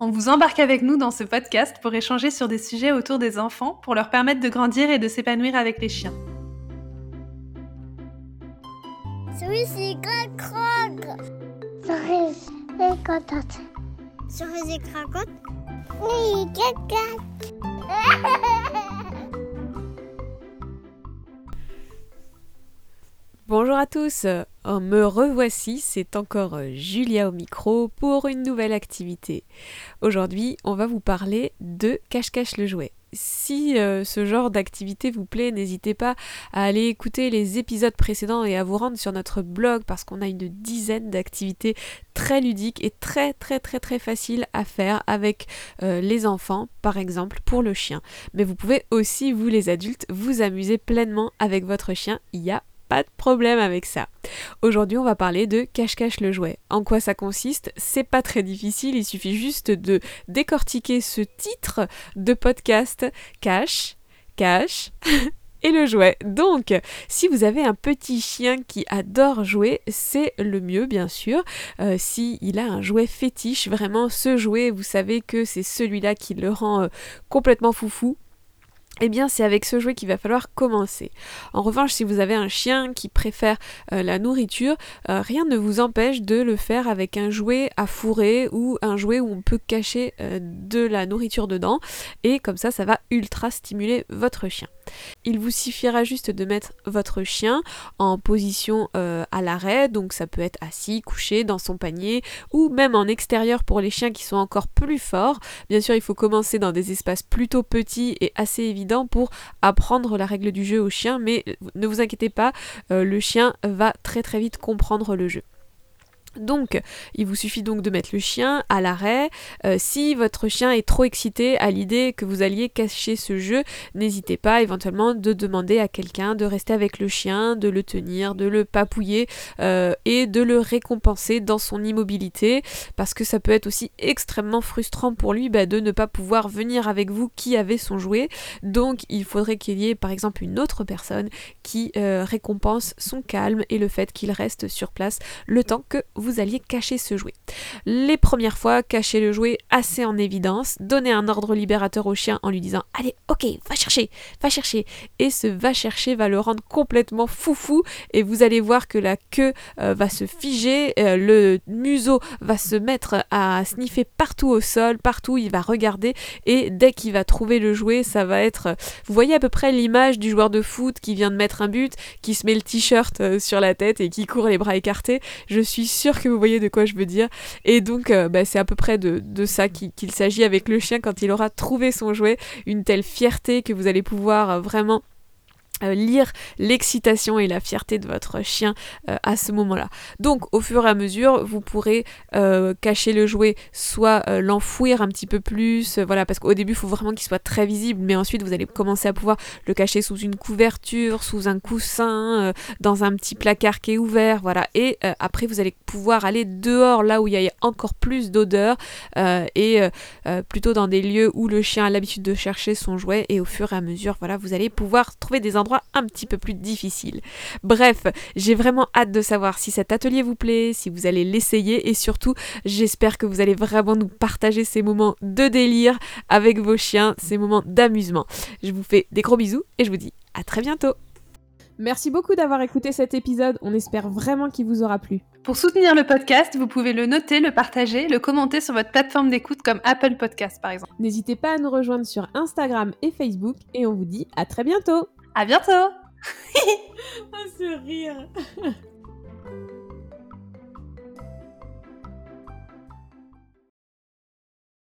On vous embarque avec nous dans ce podcast pour échanger sur des sujets autour des enfants pour leur permettre de grandir et de s'épanouir avec les chiens. Bonjour à tous, Me revoici, c'est encore euh, Julia au micro pour une nouvelle activité. Aujourd'hui, on va vous parler de cache-cache le jouet. Si euh, ce genre d'activité vous plaît, n'hésitez pas à aller écouter les épisodes précédents et à vous rendre sur notre blog parce qu'on a une dizaine d'activités très ludiques et très très très très faciles à faire avec euh, les enfants, par exemple pour le chien. Mais vous pouvez aussi, vous les adultes, vous amuser pleinement avec votre chien. Il y a pas de problème avec ça. Aujourd'hui, on va parler de cache-cache le jouet. En quoi ça consiste? C'est pas très difficile, il suffit juste de décortiquer ce titre de podcast cache, cache et le jouet. Donc, si vous avez un petit chien qui adore jouer, c'est le mieux, bien sûr. Euh, si il a un jouet fétiche, vraiment ce jouet, vous savez que c'est celui-là qui le rend euh, complètement foufou eh bien c'est avec ce jouet qu'il va falloir commencer. En revanche, si vous avez un chien qui préfère euh, la nourriture, euh, rien ne vous empêche de le faire avec un jouet à fourrer ou un jouet où on peut cacher euh, de la nourriture dedans et comme ça ça va ultra stimuler votre chien. Il vous suffira juste de mettre votre chien en position à l'arrêt, donc ça peut être assis, couché dans son panier ou même en extérieur pour les chiens qui sont encore plus forts. Bien sûr, il faut commencer dans des espaces plutôt petits et assez évidents pour apprendre la règle du jeu au chien, mais ne vous inquiétez pas, euh, le chien va très très vite comprendre le jeu. Donc, il vous suffit donc de mettre le chien à l'arrêt. Euh, si votre chien est trop excité à l'idée que vous alliez cacher ce jeu, n'hésitez pas éventuellement de demander à quelqu'un de rester avec le chien, de le tenir, de le papouiller euh, et de le récompenser dans son immobilité, parce que ça peut être aussi extrêmement frustrant pour lui bah, de ne pas pouvoir venir avec vous qui avait son jouet. Donc, il faudrait qu'il y ait par exemple une autre personne qui euh, récompense son calme et le fait qu'il reste sur place le temps que vous vous alliez cacher ce jouet. Les premières fois, cachez le jouet assez en évidence, donnez un ordre libérateur au chien en lui disant Allez, ok, va chercher, va chercher. Et ce va chercher va le rendre complètement foufou et vous allez voir que la queue euh, va se figer, euh, le museau va se mettre à sniffer partout au sol, partout il va regarder et dès qu'il va trouver le jouet, ça va être. Vous voyez à peu près l'image du joueur de foot qui vient de mettre un but, qui se met le t-shirt euh, sur la tête et qui court les bras écartés. Je suis sûre que vous voyez de quoi je veux dire. Et donc, euh, bah, c'est à peu près de, ça qu'il s'agit avec le chien quand il aura trouvé son jouet. Une telle fierté que vous allez pouvoir vraiment lire l'excitation et la fierté de votre chien euh, à ce moment-là. Donc au fur et à mesure, vous pourrez euh, cacher le jouet, soit l'enfouir un petit peu plus, voilà, parce qu'au début, il faut vraiment qu'il soit très visible, mais ensuite vous allez commencer à pouvoir le cacher sous une couverture, sous un coussin, dans un petit placard qui est ouvert, voilà. Et après, vous allez pouvoir aller dehors, là où il y a encore plus d'odeur, et plutôt dans des lieux où le chien a l'habitude de chercher son jouet, et au fur et à mesure, voilà, vous allez pouvoir trouver des endroits un petit peu plus difficile. Bref, j'ai vraiment hâte de savoir si cet atelier vous plaît, si vous allez l'essayer et surtout, j'espère que vous allez vraiment nous partager ces moments de délire avec vos chiens, ces moments d'amusement. Je vous fais des gros bisous et je vous dis à très bientôt. Merci beaucoup d'avoir écouté cet épisode, on espère vraiment qu'il vous aura plu. Pour soutenir le podcast, vous pouvez le noter, le partager, le commenter sur votre plateforme d'écoute comme Apple Podcast par exemple. N'hésitez pas à nous rejoindre sur Instagram et Facebook et on vous dit à très bientôt à bientôt. Ah, ce rire